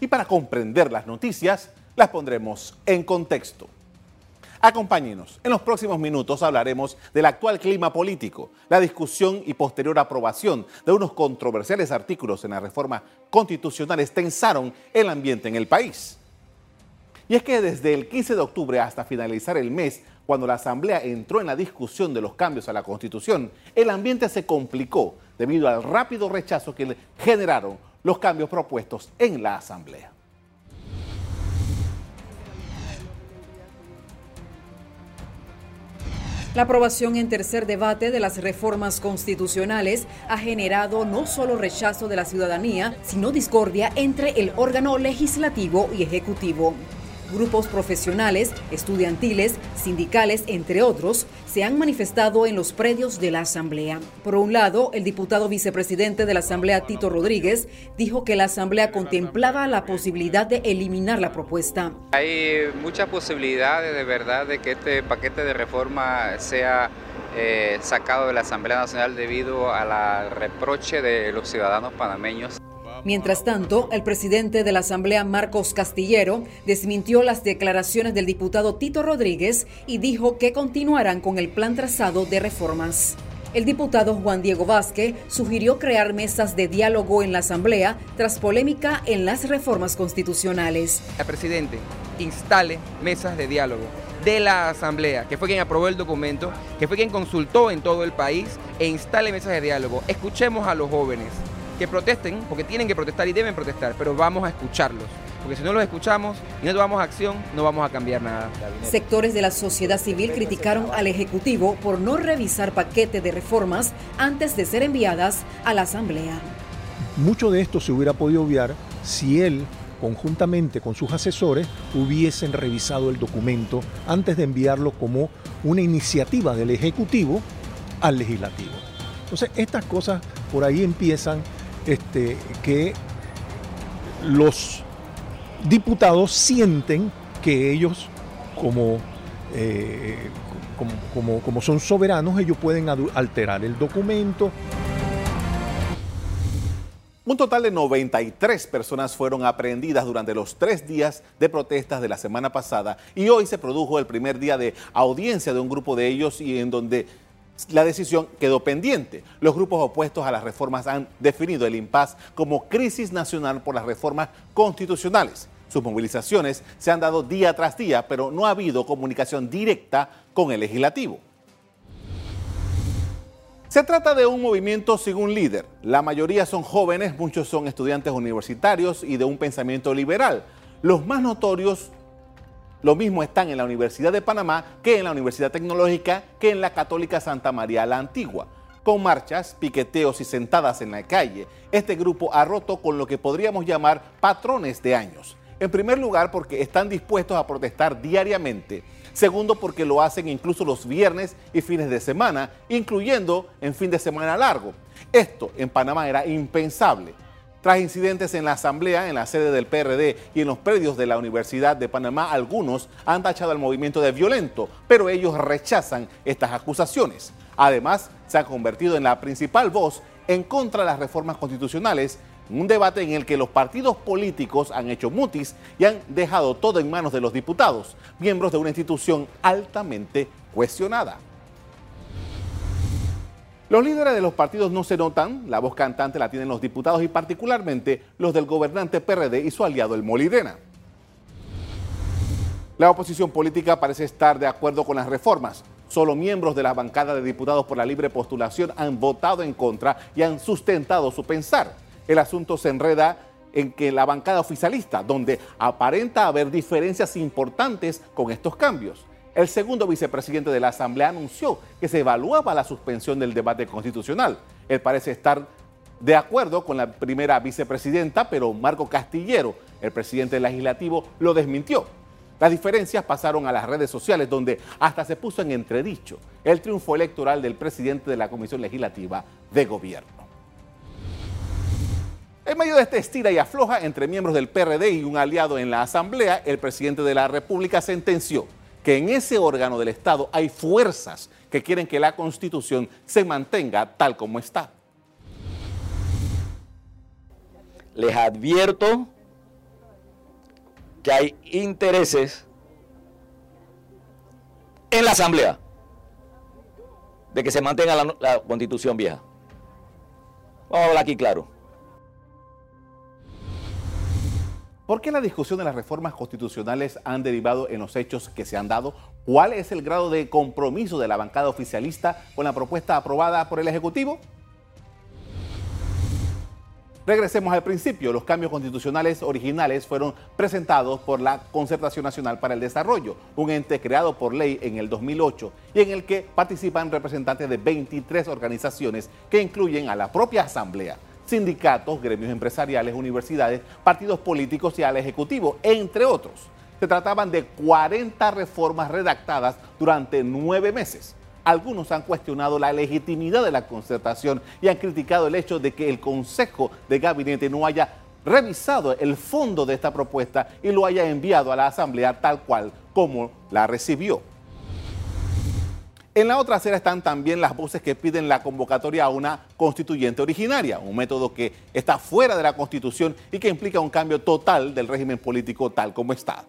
Y para comprender las noticias, las pondremos en contexto. Acompáñenos. En los próximos minutos hablaremos del actual clima político, la discusión y posterior aprobación de unos controversiales artículos en la reforma constitucional tensaron el ambiente en el país. Y es que desde el 15 de octubre hasta finalizar el mes, cuando la Asamblea entró en la discusión de los cambios a la Constitución, el ambiente se complicó debido al rápido rechazo que generaron los cambios propuestos en la Asamblea. La aprobación en tercer debate de las reformas constitucionales ha generado no solo rechazo de la ciudadanía, sino discordia entre el órgano legislativo y ejecutivo. Grupos profesionales, estudiantiles, sindicales, entre otros, se han manifestado en los predios de la Asamblea. Por un lado, el diputado vicepresidente de la Asamblea, Tito Rodríguez, dijo que la Asamblea contemplaba la posibilidad de eliminar la propuesta. Hay muchas posibilidades de verdad de que este paquete de reforma sea eh, sacado de la Asamblea Nacional debido al reproche de los ciudadanos panameños. Mientras tanto, el presidente de la Asamblea, Marcos Castillero, desmintió las declaraciones del diputado Tito Rodríguez y dijo que continuarán con el plan trazado de reformas. El diputado Juan Diego Vázquez sugirió crear mesas de diálogo en la Asamblea tras polémica en las reformas constitucionales. El presidente instale mesas de diálogo de la Asamblea, que fue quien aprobó el documento, que fue quien consultó en todo el país, e instale mesas de diálogo. Escuchemos a los jóvenes, que protesten, porque tienen que protestar y deben protestar, pero vamos a escucharlos. Porque si no los escuchamos y no tomamos acción, no vamos a cambiar nada. Sectores de la sociedad civil criticaron al Ejecutivo por no revisar paquete de reformas antes de ser enviadas a la Asamblea. Mucho de esto se hubiera podido obviar si él, conjuntamente con sus asesores, hubiesen revisado el documento antes de enviarlo como una iniciativa del Ejecutivo al Legislativo. Entonces, estas cosas por ahí empiezan este, que los diputados sienten que ellos, como, eh, como, como son soberanos, ellos pueden alterar el documento. Un total de 93 personas fueron aprehendidas durante los tres días de protestas de la semana pasada y hoy se produjo el primer día de audiencia de un grupo de ellos y en donde la decisión quedó pendiente. Los grupos opuestos a las reformas han definido el impas como crisis nacional por las reformas constitucionales. Sus movilizaciones se han dado día tras día, pero no ha habido comunicación directa con el legislativo. Se trata de un movimiento sin un líder. La mayoría son jóvenes, muchos son estudiantes universitarios y de un pensamiento liberal. Los más notorios lo mismo están en la Universidad de Panamá que en la Universidad Tecnológica que en la Católica Santa María la Antigua. Con marchas, piqueteos y sentadas en la calle, este grupo ha roto con lo que podríamos llamar patrones de años. En primer lugar, porque están dispuestos a protestar diariamente. Segundo, porque lo hacen incluso los viernes y fines de semana, incluyendo en fin de semana largo. Esto en Panamá era impensable. Tras incidentes en la Asamblea, en la sede del PRD y en los predios de la Universidad de Panamá, algunos han tachado al movimiento de violento, pero ellos rechazan estas acusaciones. Además, se ha convertido en la principal voz en contra de las reformas constitucionales, un debate en el que los partidos políticos han hecho mutis y han dejado todo en manos de los diputados, miembros de una institución altamente cuestionada. Los líderes de los partidos no se notan, la voz cantante la tienen los diputados y particularmente los del gobernante PRD y su aliado el Molirena. La oposición política parece estar de acuerdo con las reformas. Solo miembros de la bancada de diputados por la libre postulación han votado en contra y han sustentado su pensar. El asunto se enreda en que la bancada oficialista, donde aparenta haber diferencias importantes con estos cambios. El segundo vicepresidente de la Asamblea anunció que se evaluaba la suspensión del debate constitucional. Él parece estar de acuerdo con la primera vicepresidenta, pero Marco Castillero, el presidente legislativo, lo desmintió. Las diferencias pasaron a las redes sociales donde hasta se puso en entredicho el triunfo electoral del presidente de la Comisión Legislativa de Gobierno. En medio de esta estira y afloja entre miembros del PRD y un aliado en la Asamblea, el presidente de la República sentenció que en ese órgano del Estado hay fuerzas que quieren que la Constitución se mantenga tal como está. Les advierto que hay intereses en la Asamblea de que se mantenga la, constitución vieja. Vamos a hablar aquí claro. ¿Por qué la discusión de las reformas constitucionales han derivado en los hechos que se han dado? ¿Cuál es el grado de compromiso de la bancada oficialista con la propuesta aprobada por el Ejecutivo? Regresemos al principio. Los cambios constitucionales originales fueron presentados por la Concertación Nacional para el Desarrollo, un ente creado por ley en el 2008 y en el que participan representantes de 23 organizaciones que incluyen a la propia Asamblea sindicatos, gremios empresariales, universidades, partidos políticos y al Ejecutivo, entre otros. Se trataban de 40 reformas redactadas durante nueve meses. Algunos han cuestionado la legitimidad de la concertación y han criticado el hecho de que el Consejo de Gabinete no haya revisado el fondo de esta propuesta y lo haya enviado a la Asamblea tal cual como la recibió. En la otra acera están también las voces que piden la convocatoria a una constituyente originaria, un método que está fuera de la Constitución y que implica un cambio total del régimen político tal como está.